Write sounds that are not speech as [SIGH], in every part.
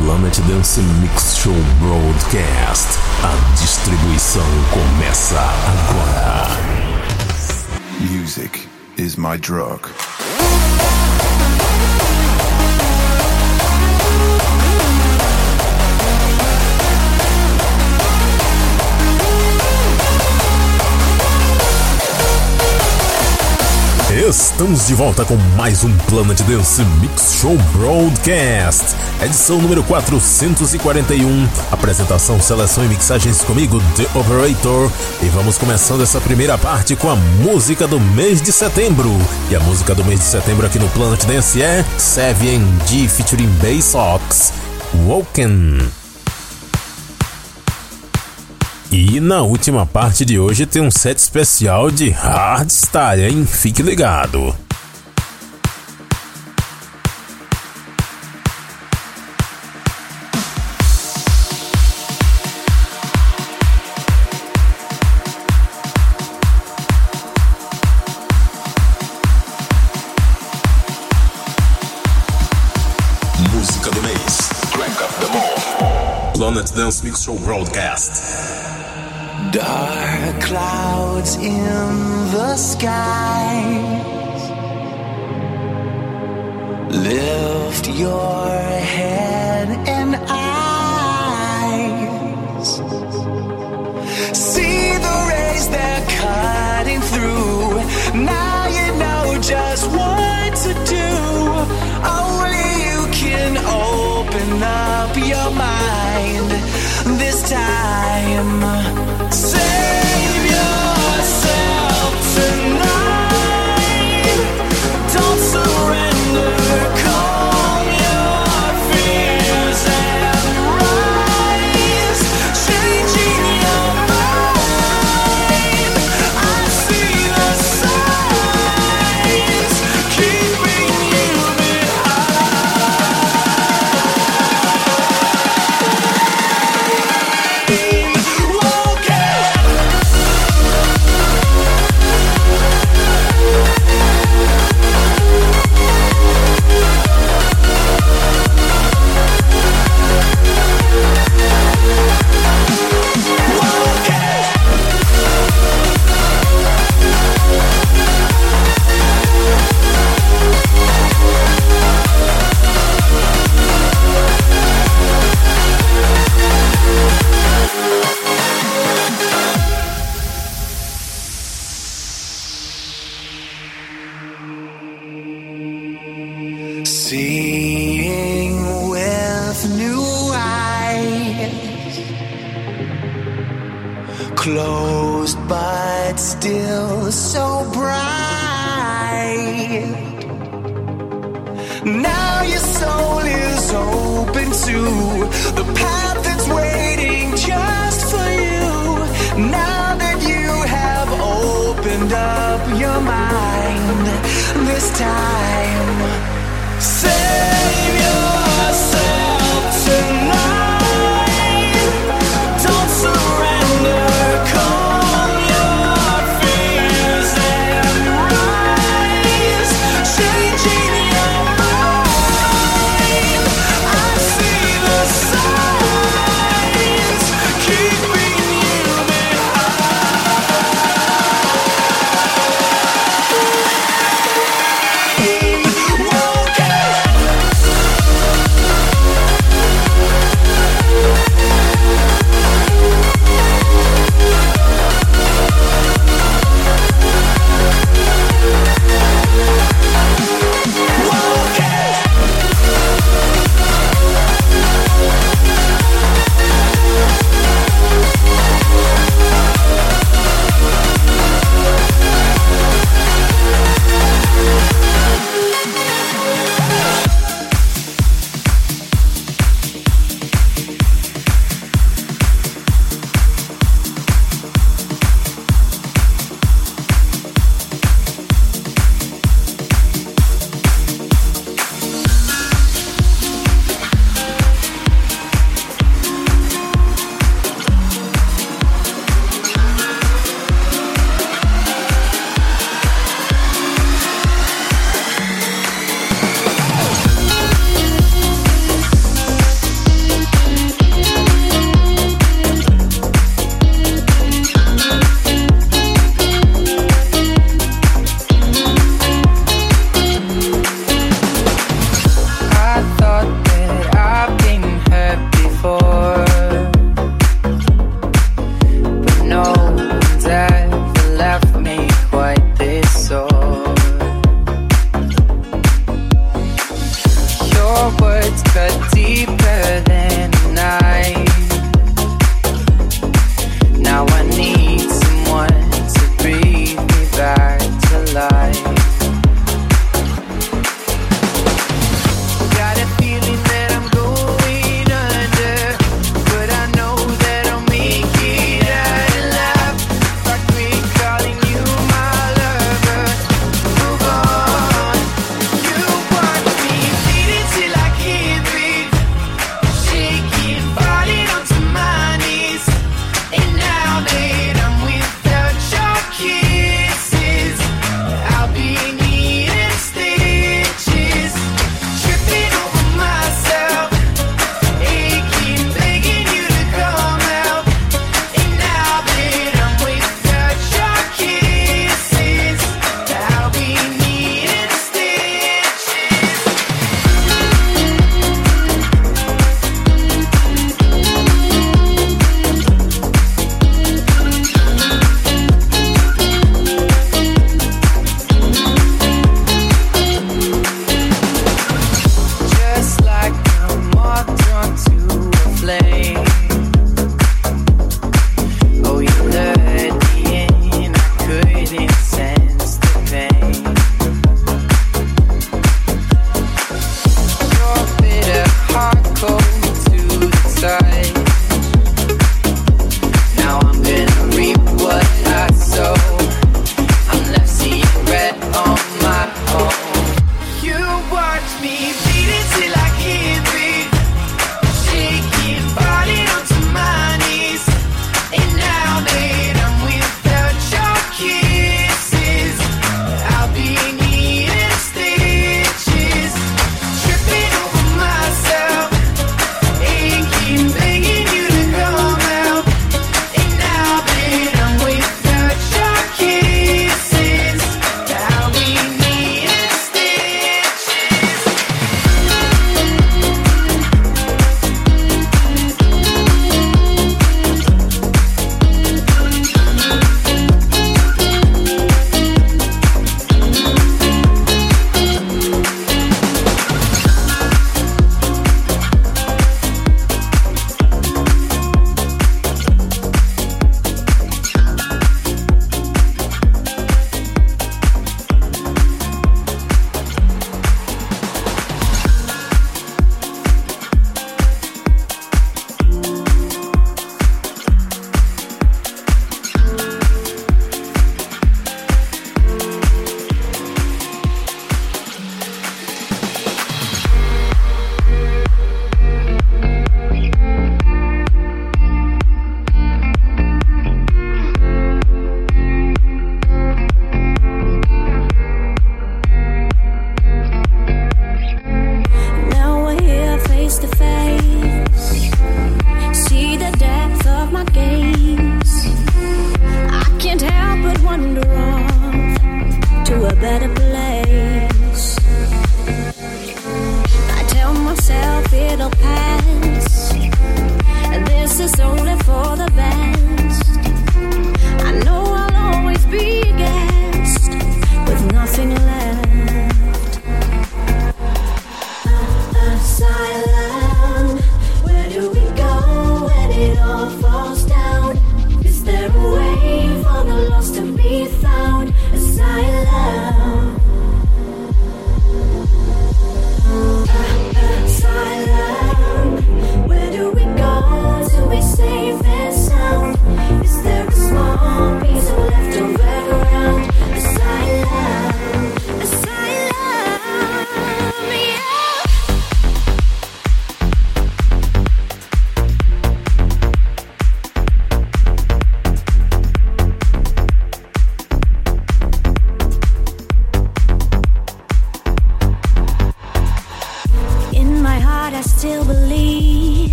Planet Dance Mix Show Broadcast. A distribuição começa agora. Music is my drug. Estamos de volta com mais um Planet Dance Mix Show Broadcast, edição número 441. Apresentação, seleção e mixagens comigo, The Operator. E vamos começando essa primeira parte com a música do mês de setembro. E a música do mês de setembro aqui no Planet Dance é Seven G featuring Bass Sox, Woken. E na última parte de hoje tem um set especial de hardstyle, hein? Fique ligado. Música do mês. Crank up the more. Planet Dance Mix Show Broadcast. Dark clouds in the skies. Lift your head and eyes. See the rays they're cutting through. Now your soul is open to the path that's waiting just for you. Now that you have opened up your mind this time. Save yourself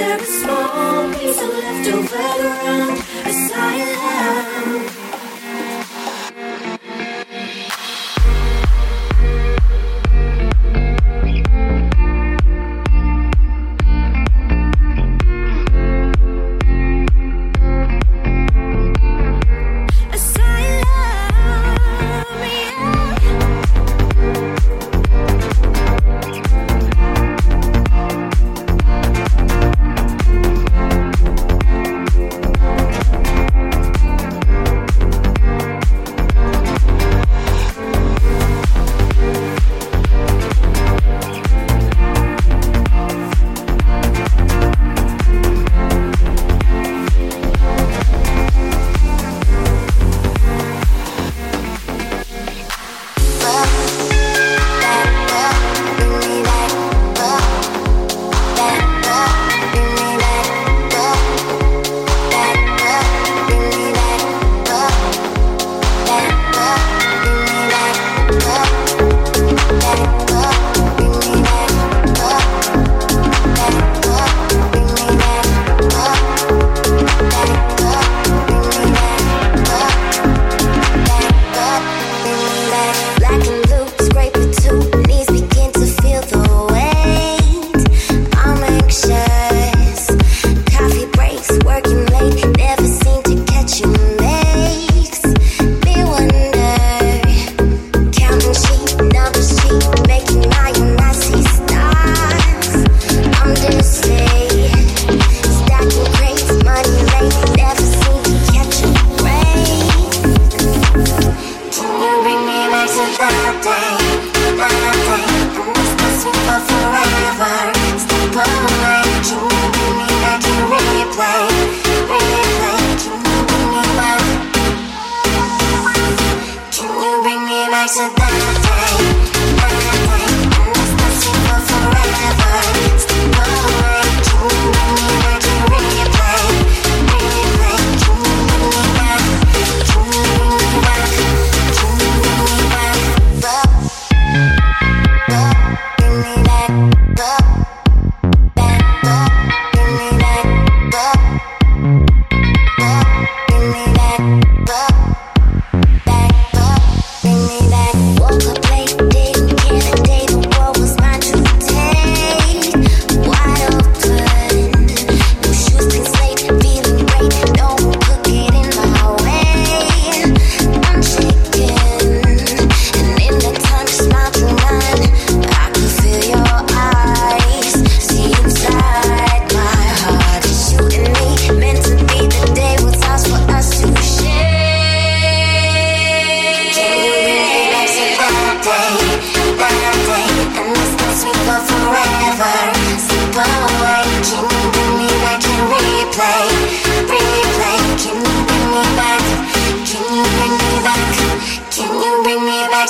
there a small piece of leftover ground? A silent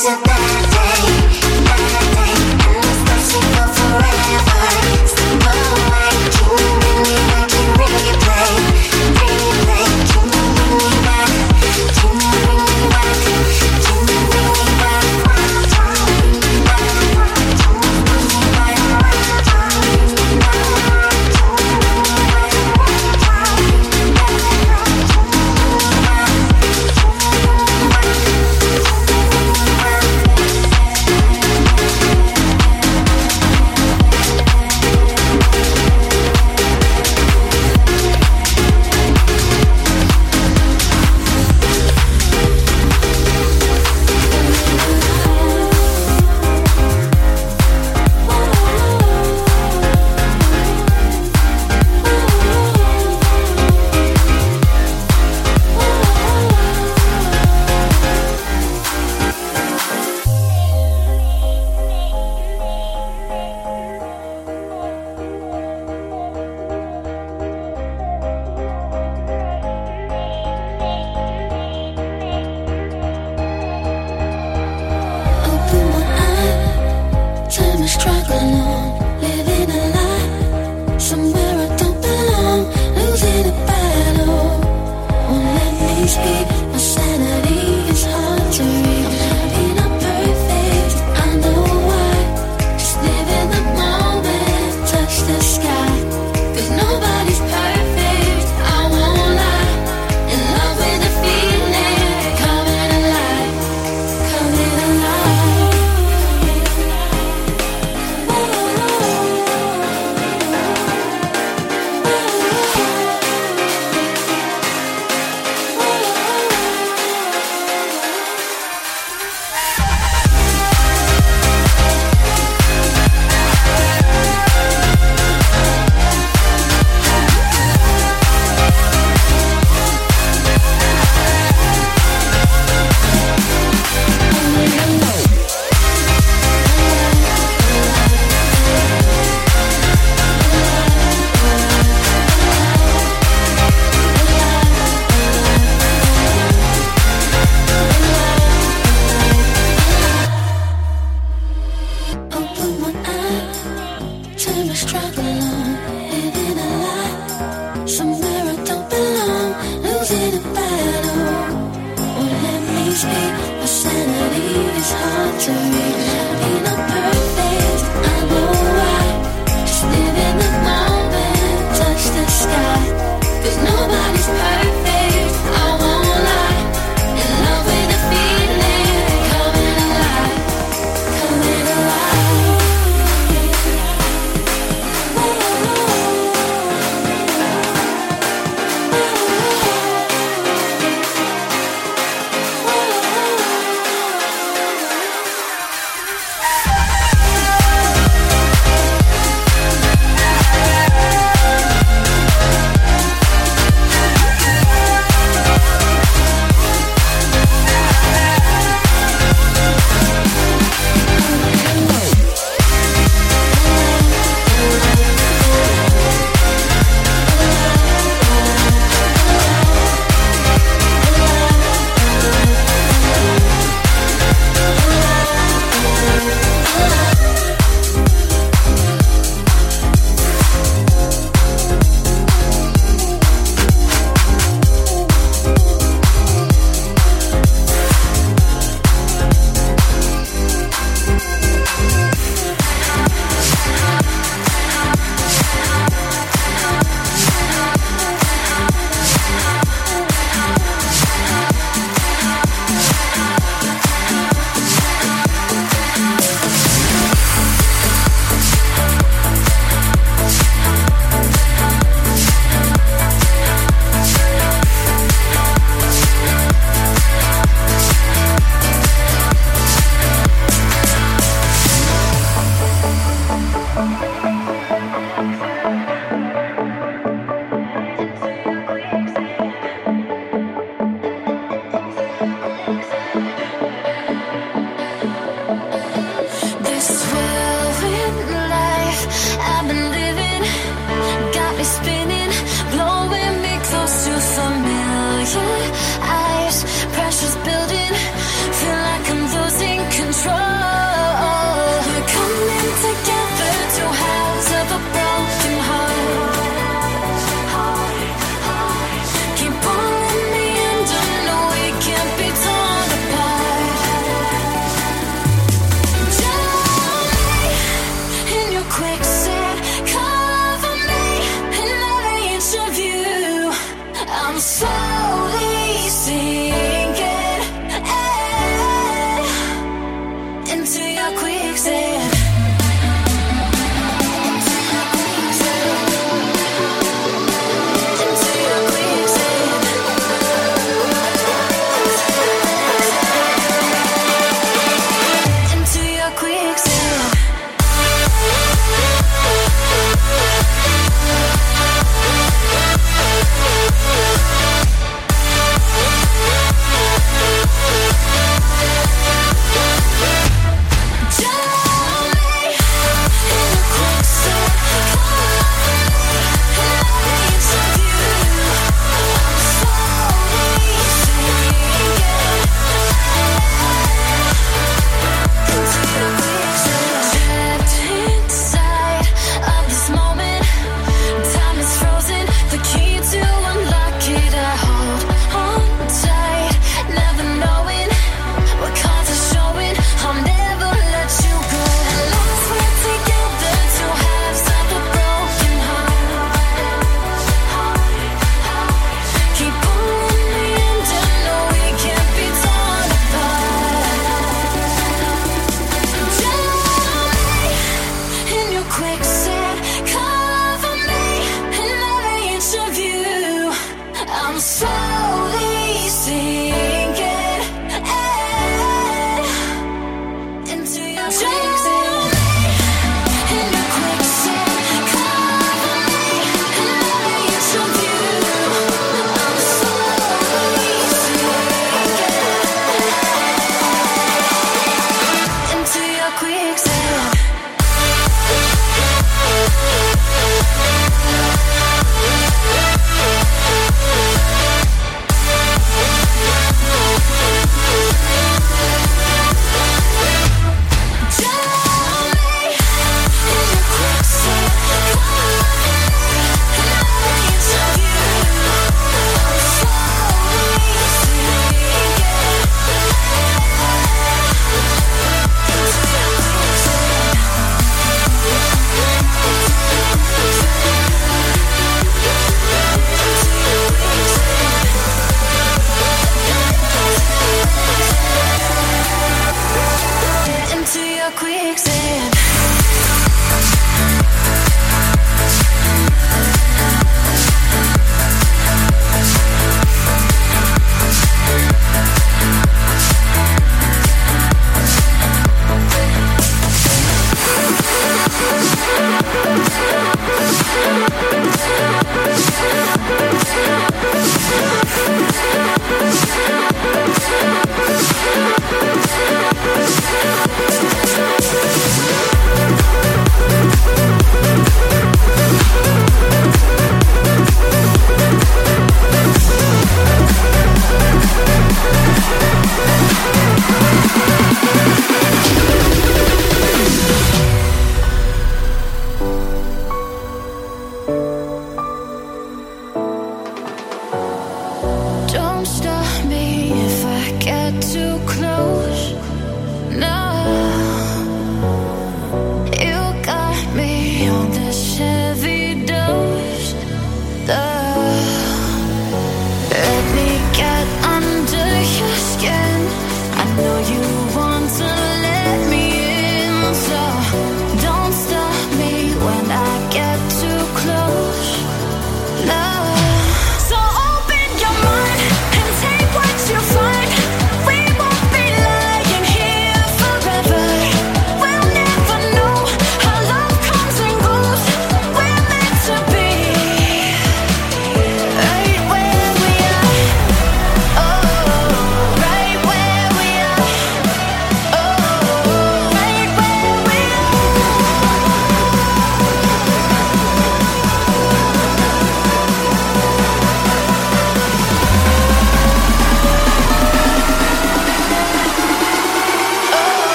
gossip.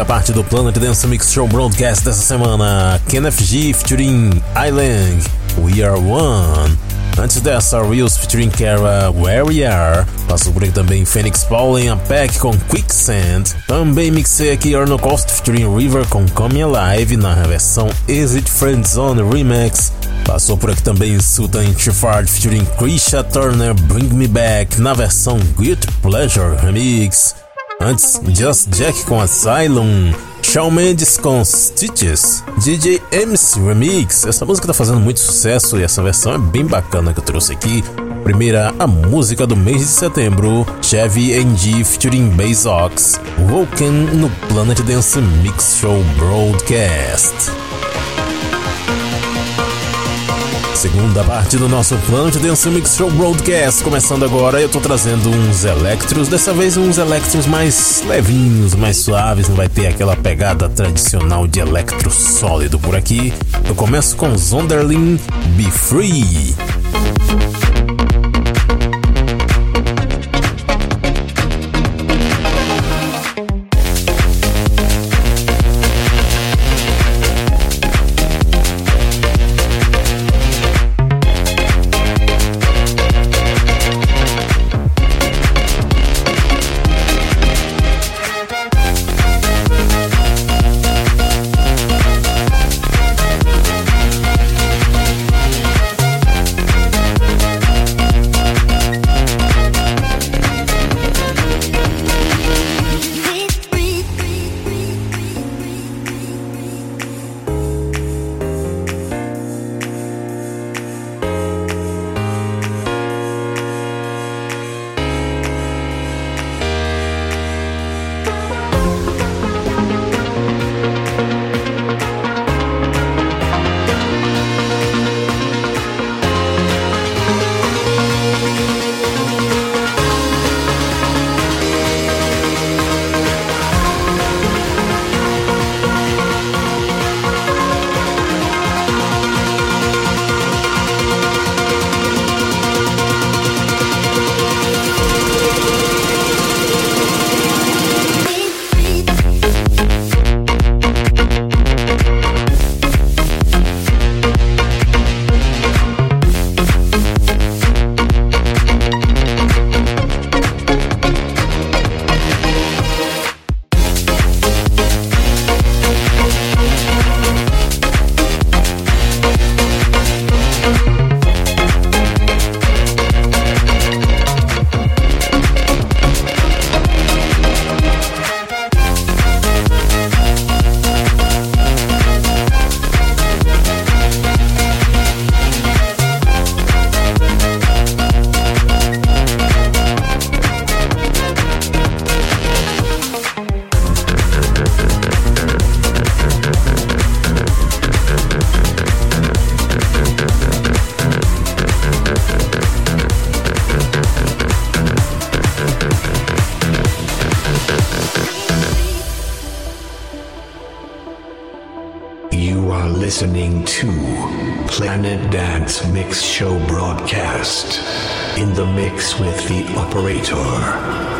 Primeira parte do Planet Dance Mix Show Broadcast dessa semana, Kenneth G featuring Island, We Are One. Antes dessa, Reels featuring Kara, Where We Are. Passou por aqui também Phoenix Paul em Pack com Quicksand. Também mixei aqui Arno Cost featuring River com Come Alive na versão Exit Friend Zone Remix. Passou por aqui também Sultan Chiffard featuring Krisha Turner Bring Me Back na versão Guilty Pleasure Remix. Antes, Just Jack com Asylum, Shawn Mendes com Stitches, DJ MC Remix. Essa música tá fazendo muito sucesso e essa versão é bem bacana que eu trouxe aqui. Primeira, a música do mês de setembro, Chevy NG featuring Bass Ox, Woken no Planet Dance Mix Show Broadcast. Segunda parte do nosso Planet Dance Mix Show Broadcast. Começando agora, eu tô trazendo uns electros, dessa vez uns electros mais levinhos, mais suaves, não vai ter aquela pegada tradicional de electro sólido por aqui. Eu começo com Zonderlin Be Free. in the mix with the operator.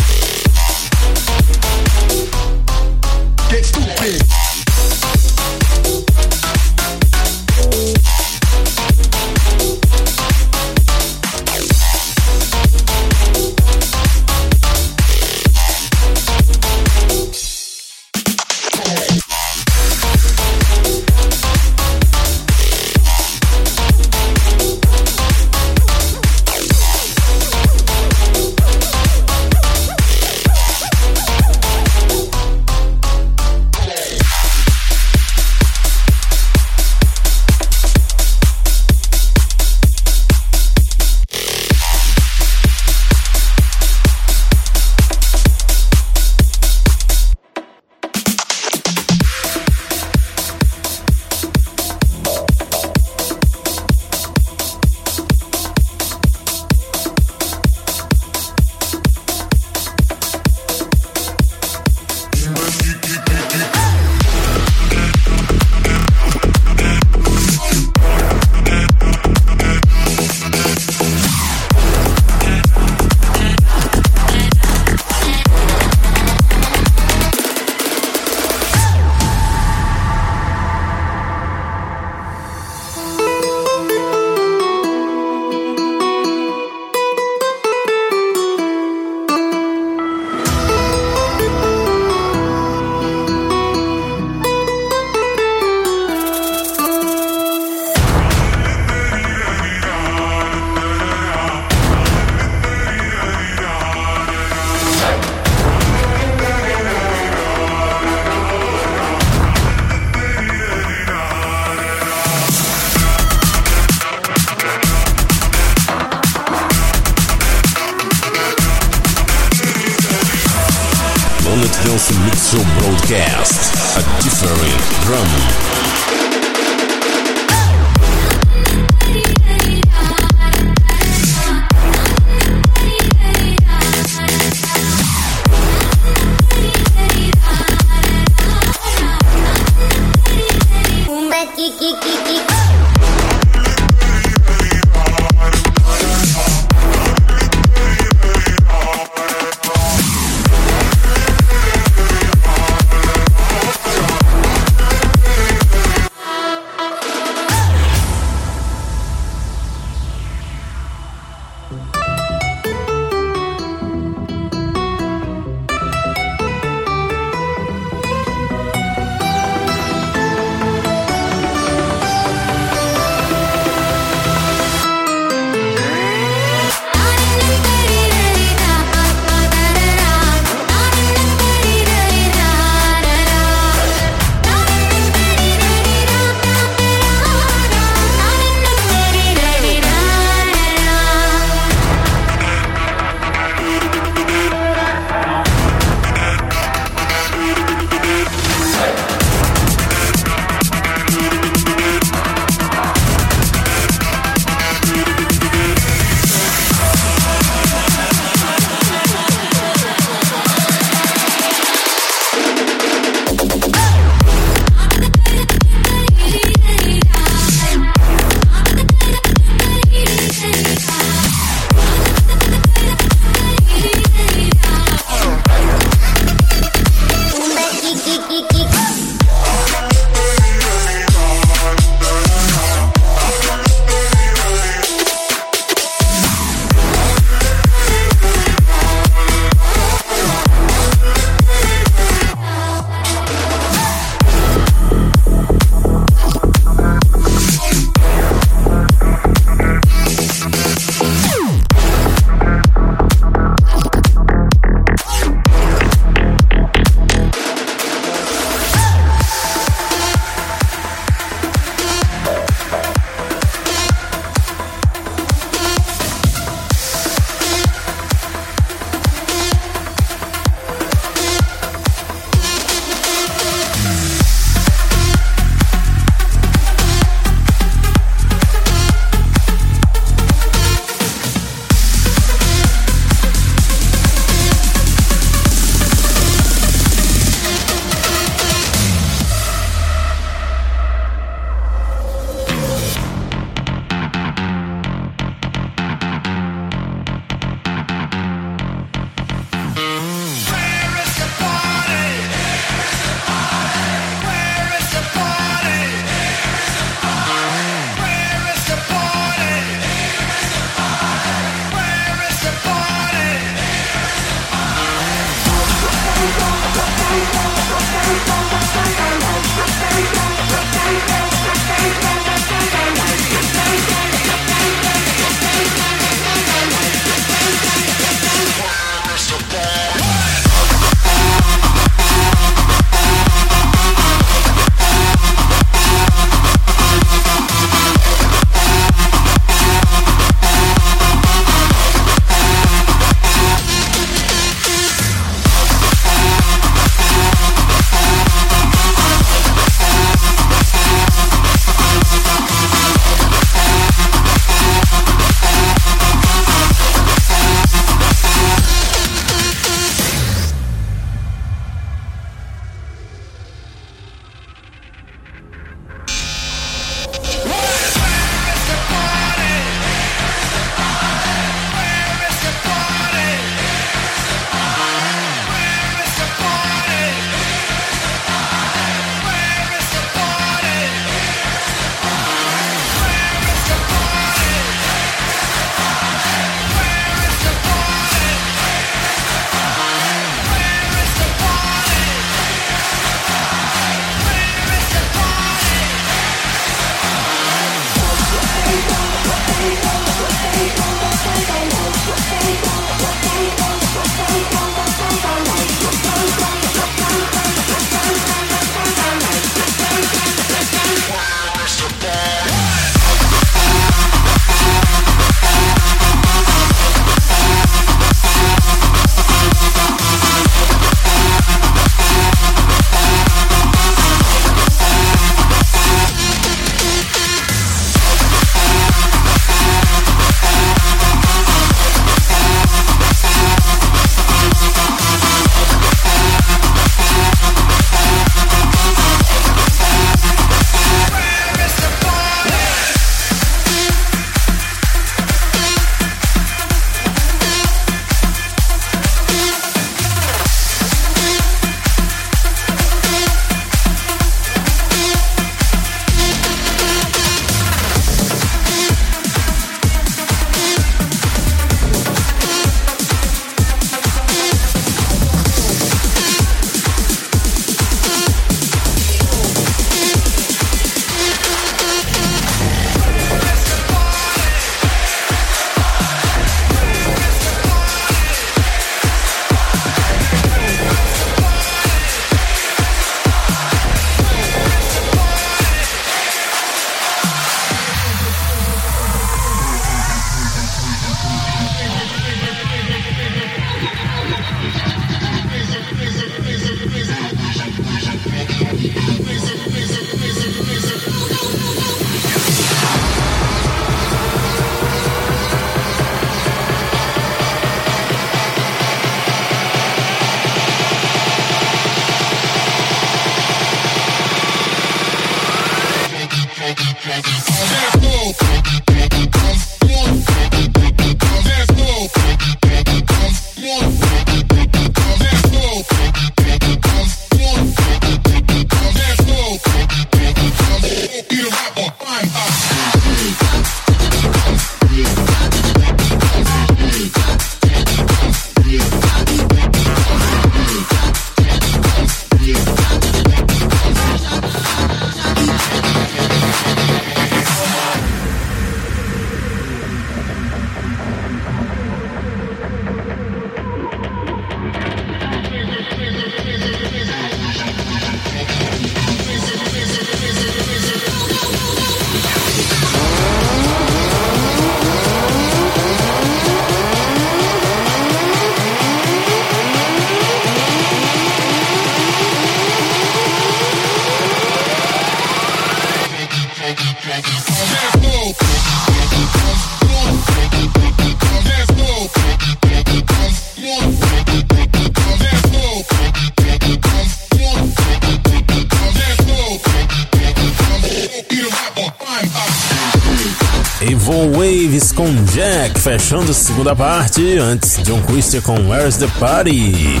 Fechando a segunda parte, antes John Christian com Where's the Party.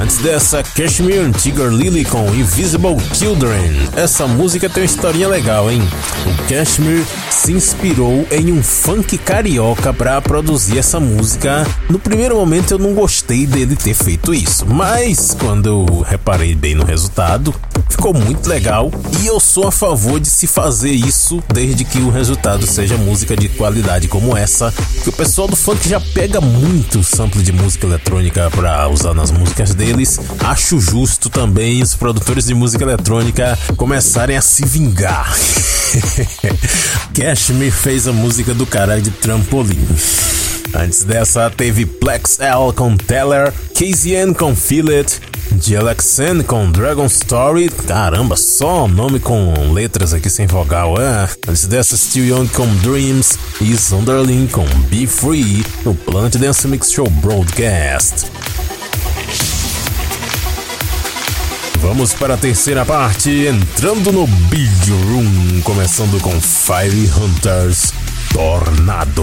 Antes dessa, Cashmere Tiger Lily com Invisible Children. Essa música tem uma historinha legal, hein? O Cashmere se inspirou em um funk carioca para produzir essa música. No primeiro momento eu não gostei dele ter feito isso, mas quando eu reparei bem no resultado, ficou muito legal e eu sou a favor de se fazer isso desde que o resultado seja música de qualidade como essa. Que o pessoal do funk já pega muito sample de música eletrônica para usar nas músicas deles. Acho justo também os produtores de música eletrônica começarem a se vingar. [LAUGHS] Cash me fez a música do caralho de trampolim. Antes dessa, teve Plex L com Teller, KZN com Feel It, GLXN com Dragon Story. Caramba, só nome com letras aqui sem vogal, é? Antes dessa, Still Young com Dreams e Sunderling com Be Free no Planet Dance Mix Show Broadcast. Vamos para a terceira parte, entrando no Big Room, começando com Fire Hunters Tornado.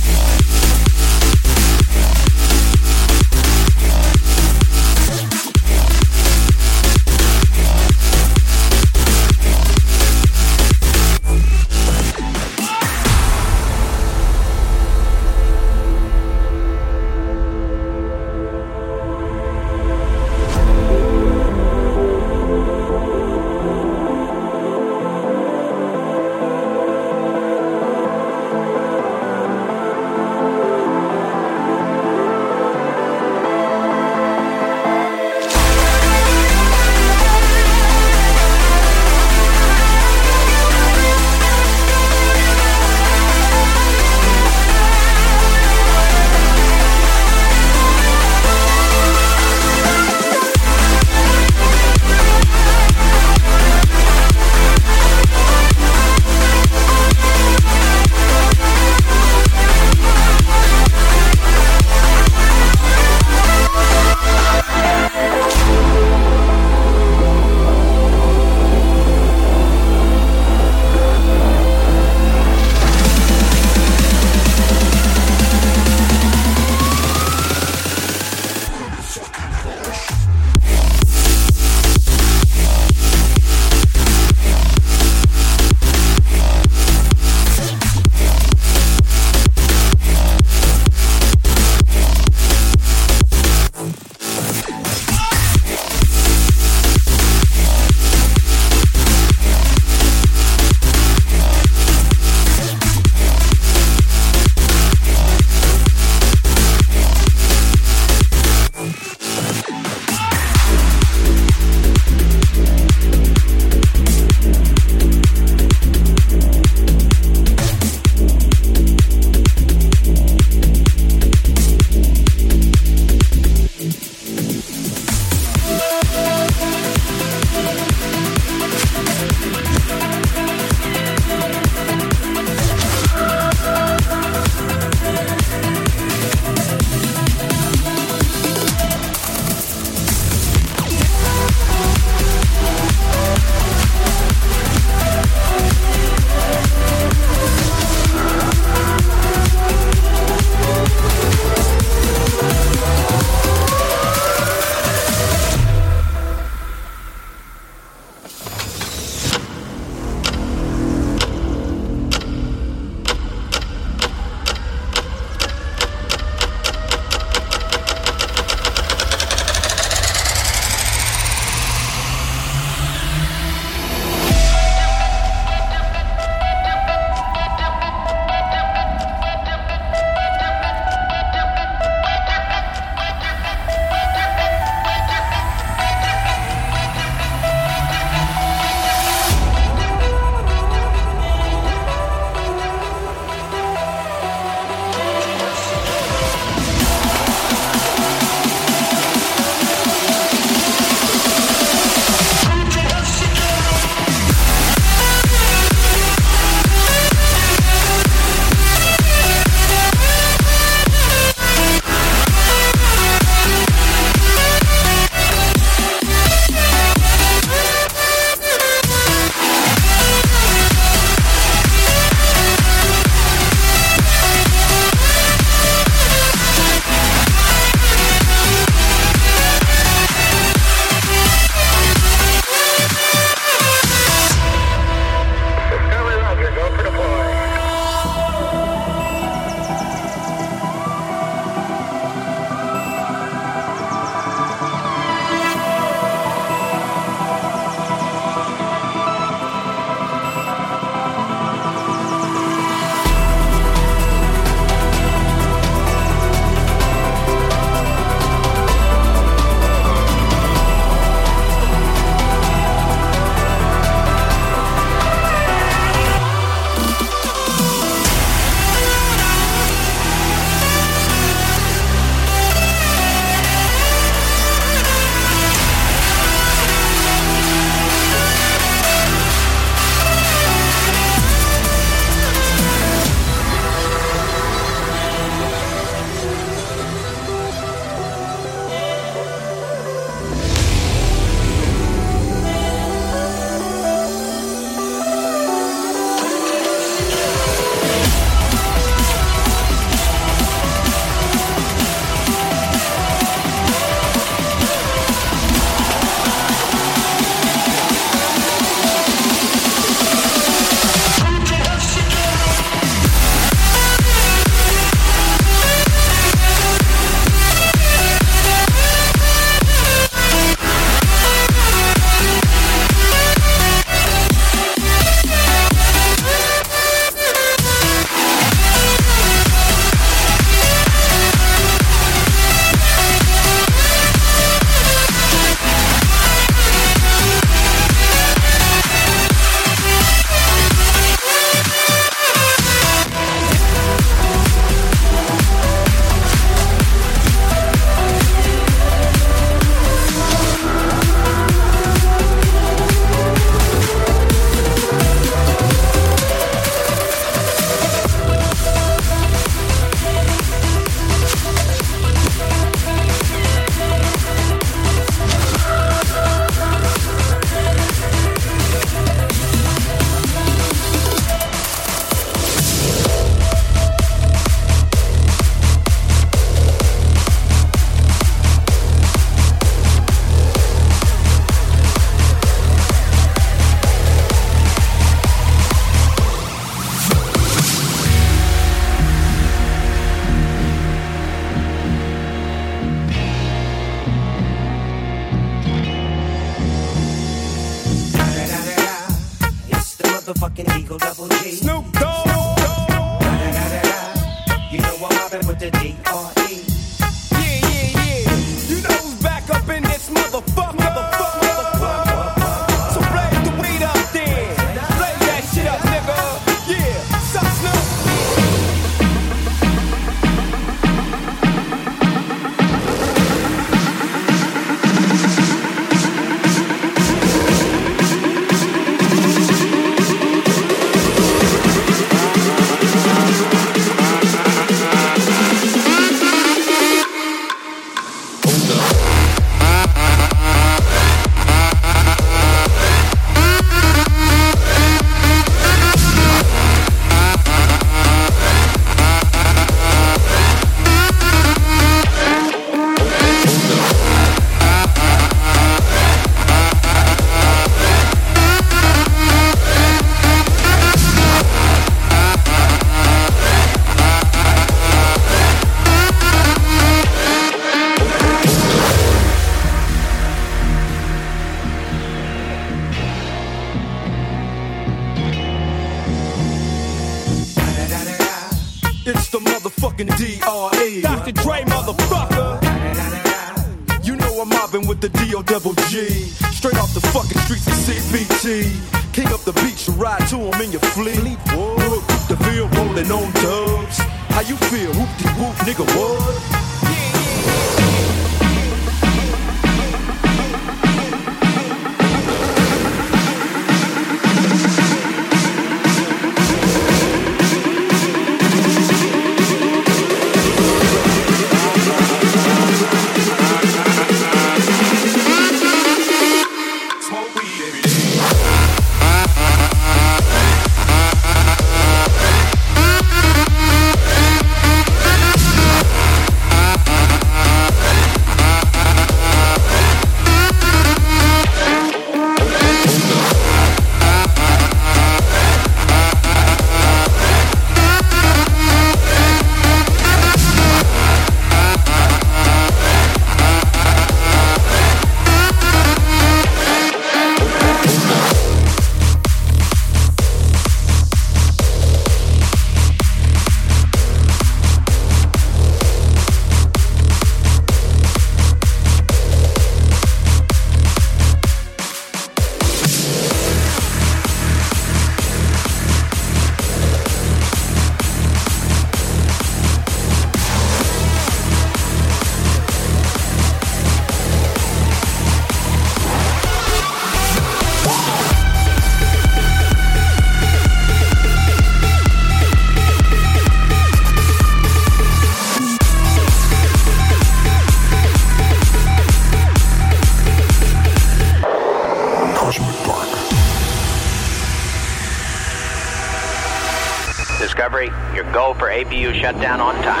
shut down on time.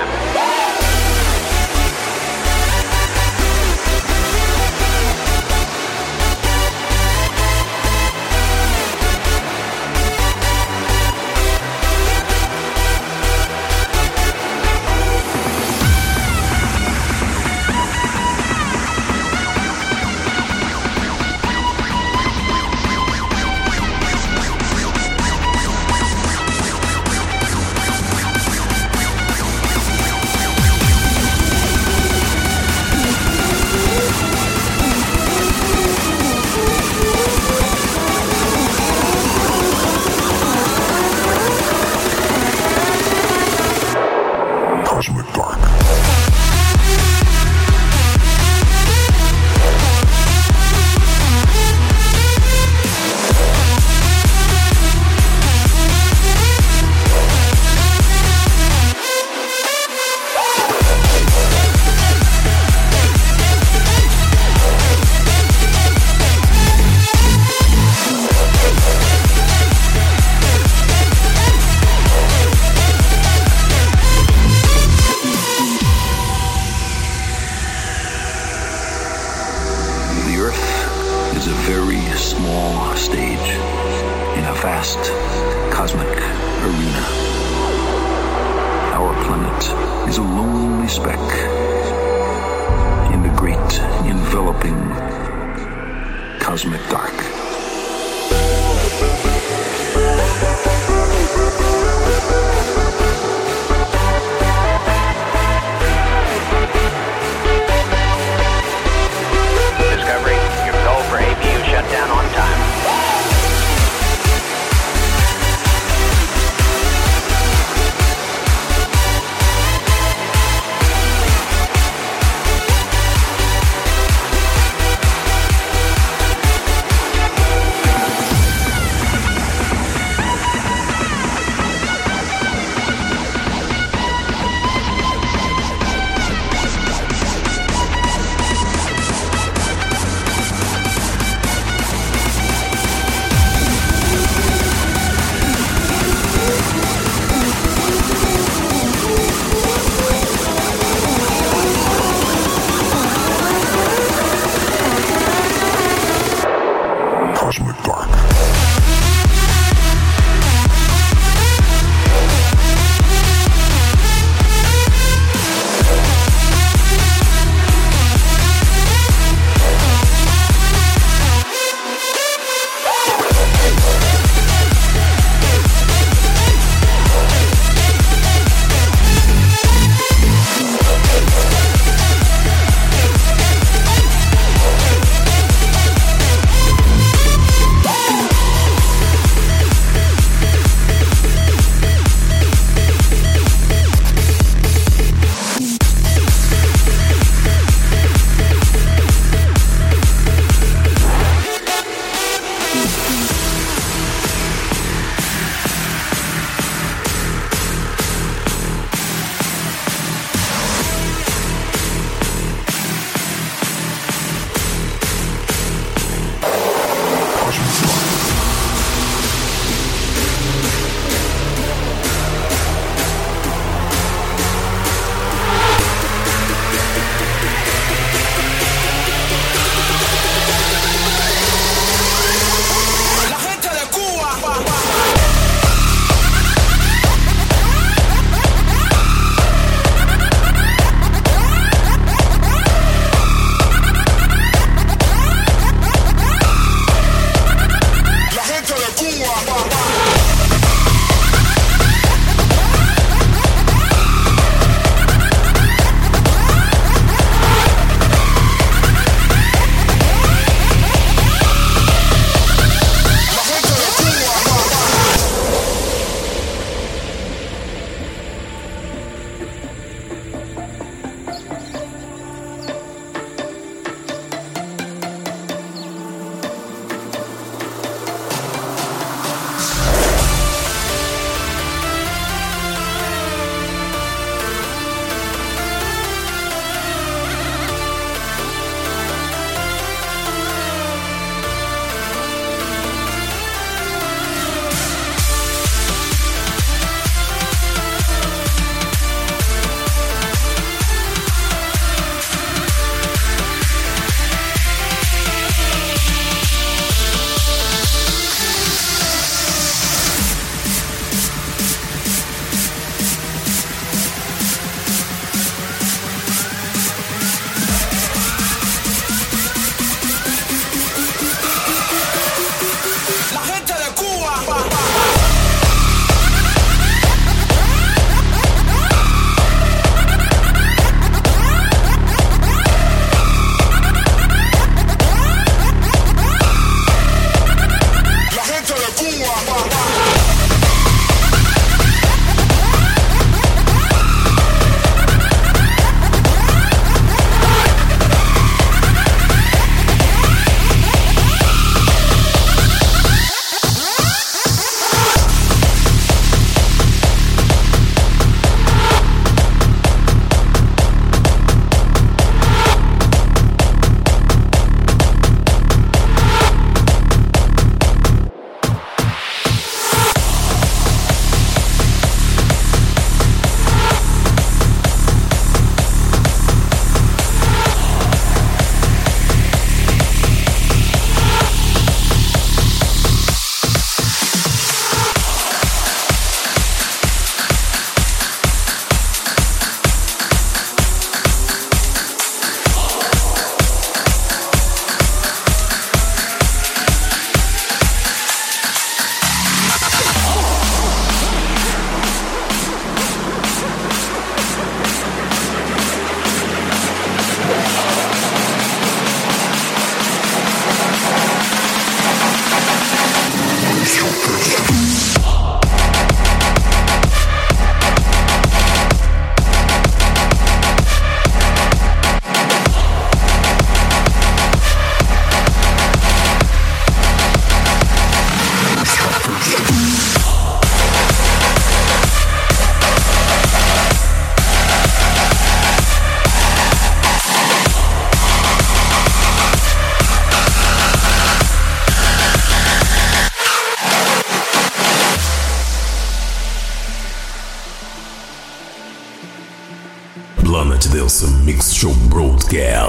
Broadcast.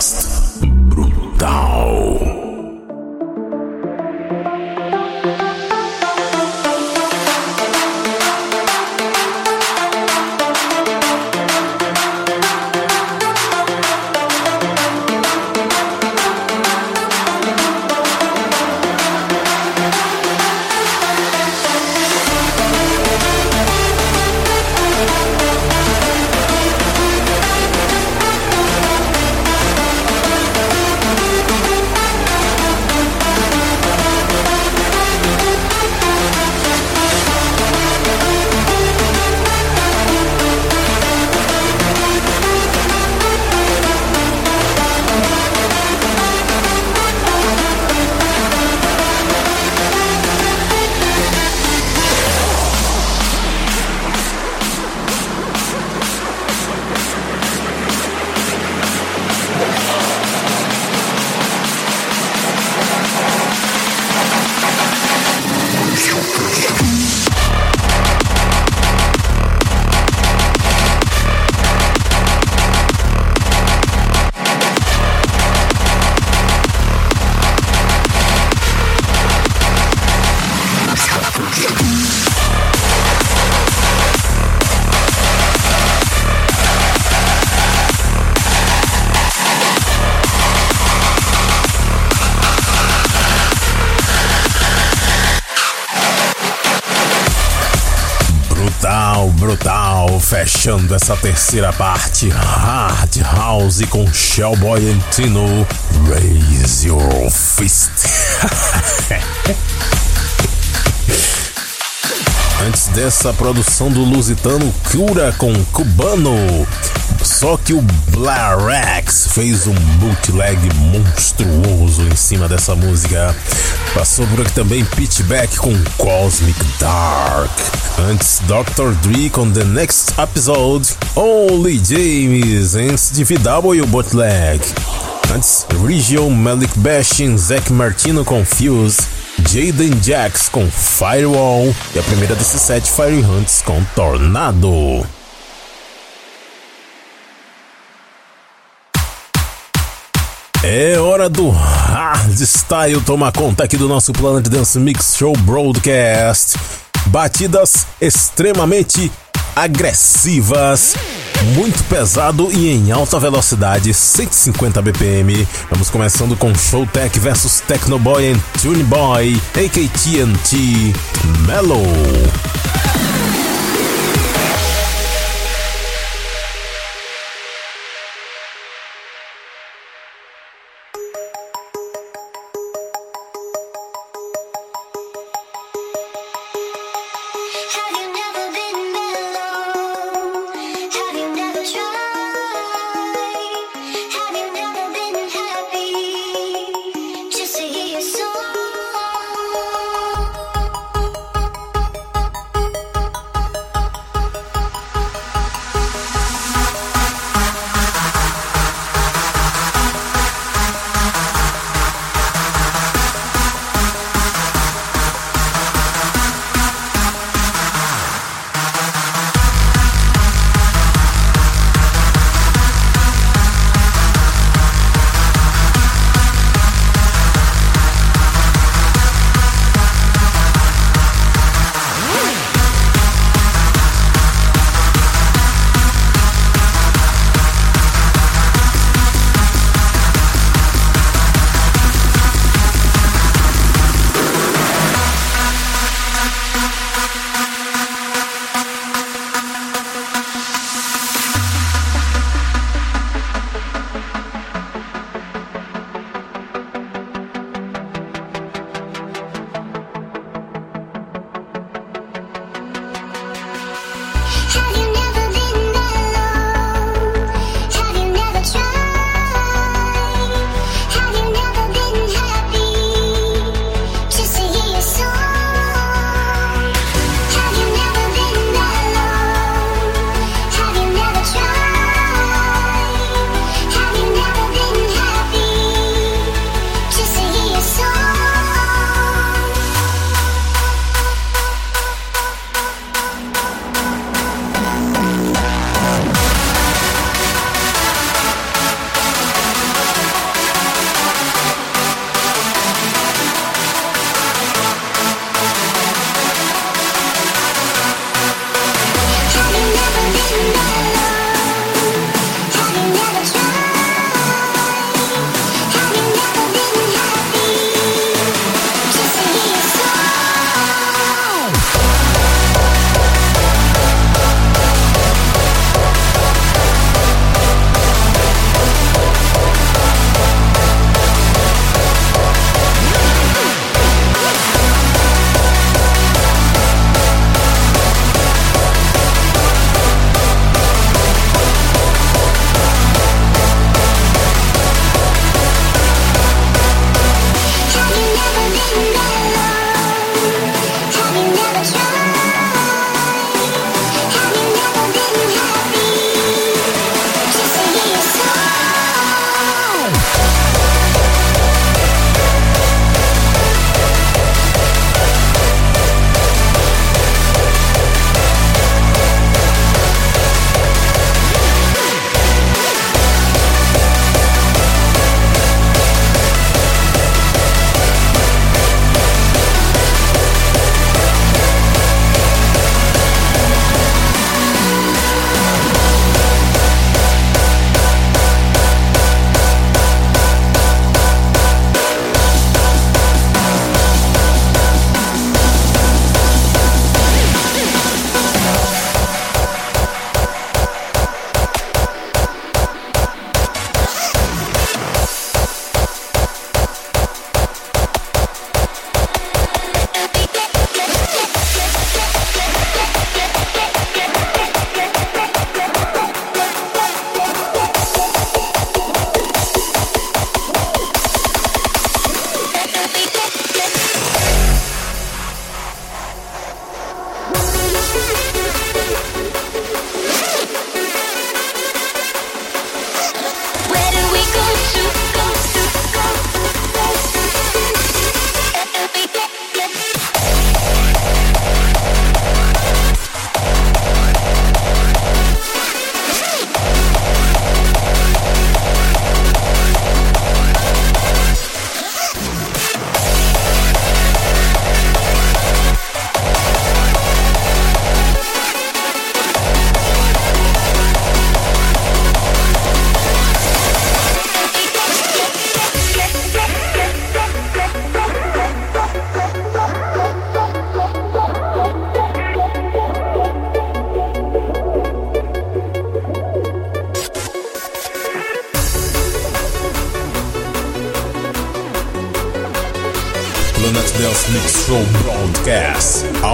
Fechando essa terceira parte, Hard House com Shellboy and Tino, Raise Your Fist. [LAUGHS] Antes dessa produção do lusitano Cura com Cubano, só que o Blarax fez um bootleg monstruoso em cima dessa música. Passou por aqui também Pitchback com Cosmic Dark. Antes, Dr. Dre com The Next Episode. Only James, antes de VW Bootleg. Antes, Region Malik Bashin, Zack Martino com Fuse. Jaden Jax com Firewall. E a primeira desses sete Fire Hunts com Tornado. É hora do hardstyle tomar conta aqui do nosso Planet Dance Mix Show Broadcast. Batidas extremamente agressivas, muito pesado e em alta velocidade, 150 BPM. Vamos começando com Showtech versus Technoboy and Tune Boy, Mellow.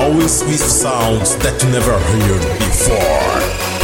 Always with sounds that you never heard before.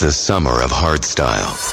The summer of hardstyle.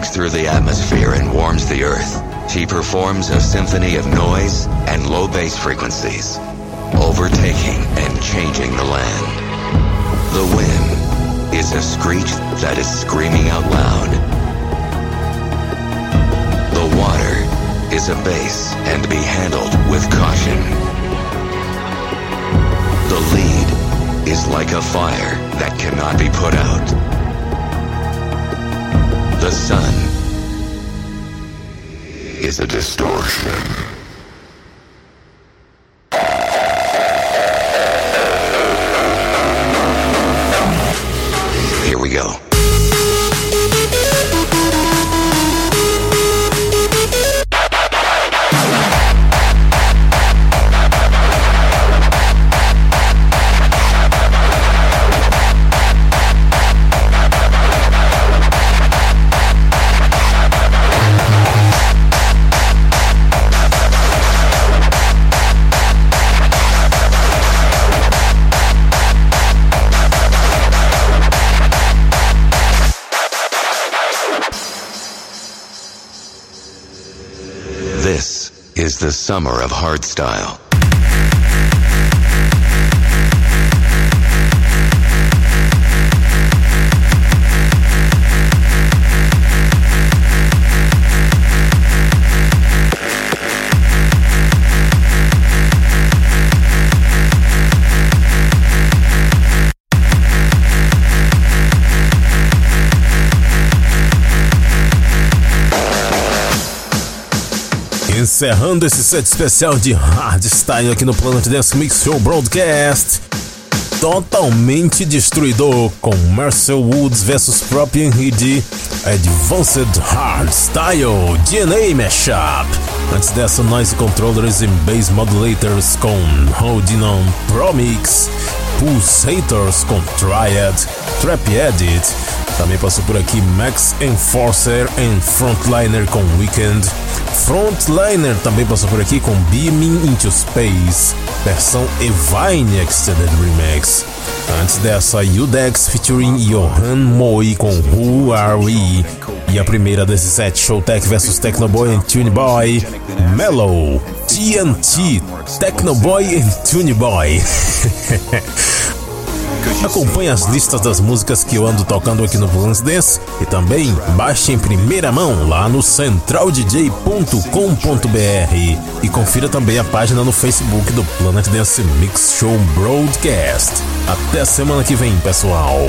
Breaks through the atmosphere and warms the earth, she performs a symphony of noise and low bass frequencies, overtaking and changing the land. The wind is a screech that is screaming out loud. The water is a bass and be handled with caution. The lead is like a fire that cannot be put out. The sun is a distortion. The summer of hardstyle. Encerrando esse set especial de hardstyle aqui no Planet Dance Mix Show Broadcast. Totalmente destruidor com Marcel Woods vs Propian Henry Advanced Hardstyle DNA Mashup. Antes dessa, Noise Controllers e Bass Modulators com Holding On Pro Mix. Pulsators com Triad, Trap Edit. Também passou por aqui Max Enforcer e Frontliner com Weekend. Frontliner também passou por aqui com Beaming into Space, versão Evine Extended Remix. Antes dessa, Udex featuring Johan Moi com Who Are We? E a primeira desse set, Showtech vs Technoboy and Tuneboy, Mellow, TNT, Technoboy and Tuneboy. [LAUGHS] Acompanhe as listas das músicas que eu ando tocando aqui no Planet Dance e também baixe em primeira mão lá no centraldj.com.br e confira também a página no Facebook do Planet Dance Mix Show Broadcast. Até semana que vem, pessoal!